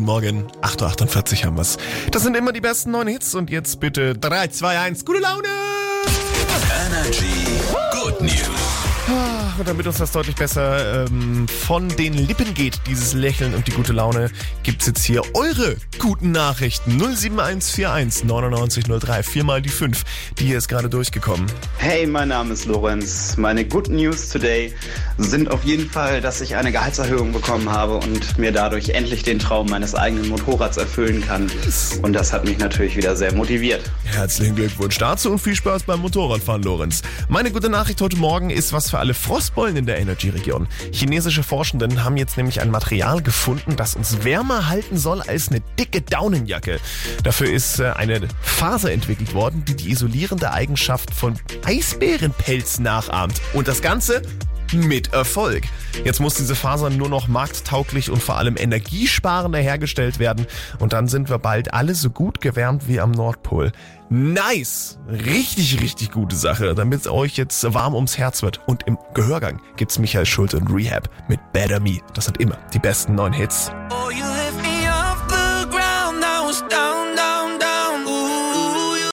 Morgen. 8.48 Uhr haben wir's. Das sind immer die besten neuen Hits und jetzt bitte 3, 2, 1, gute Laune! Energy. Und damit uns das deutlich besser ähm, von den Lippen geht, dieses Lächeln und die gute Laune, gibt's jetzt hier eure guten Nachrichten. 07141 9903, viermal die 5. Die hier ist gerade durchgekommen. Hey, mein Name ist Lorenz. Meine Good News today sind auf jeden Fall, dass ich eine Gehaltserhöhung bekommen habe und mir dadurch endlich den Traum meines eigenen Motorrads erfüllen kann. Und das hat mich natürlich wieder sehr motiviert. Herzlichen Glückwunsch dazu und viel Spaß beim Motorradfahren, Lorenz. Meine gute Nachricht heute Morgen ist was für alle Frostbollen in der Energy-Region. Chinesische Forschenden haben jetzt nämlich ein Material gefunden, das uns wärmer halten soll als eine dicke Daunenjacke. Dafür ist äh, eine Faser entwickelt worden, die die isolierende Eigenschaft von Eisbärenpelz nachahmt. Und das Ganze mit Erfolg. Jetzt muss diese Faser nur noch markttauglich und vor allem energiesparender hergestellt werden und dann sind wir bald alle so gut gewärmt wie am Nordpol. Nice! Richtig, richtig gute Sache, damit es euch jetzt warm ums Herz wird. Und im Gehörgang gibt's Michael Schulze und Rehab mit Better Me. Das sind immer die besten neuen Hits. Oh,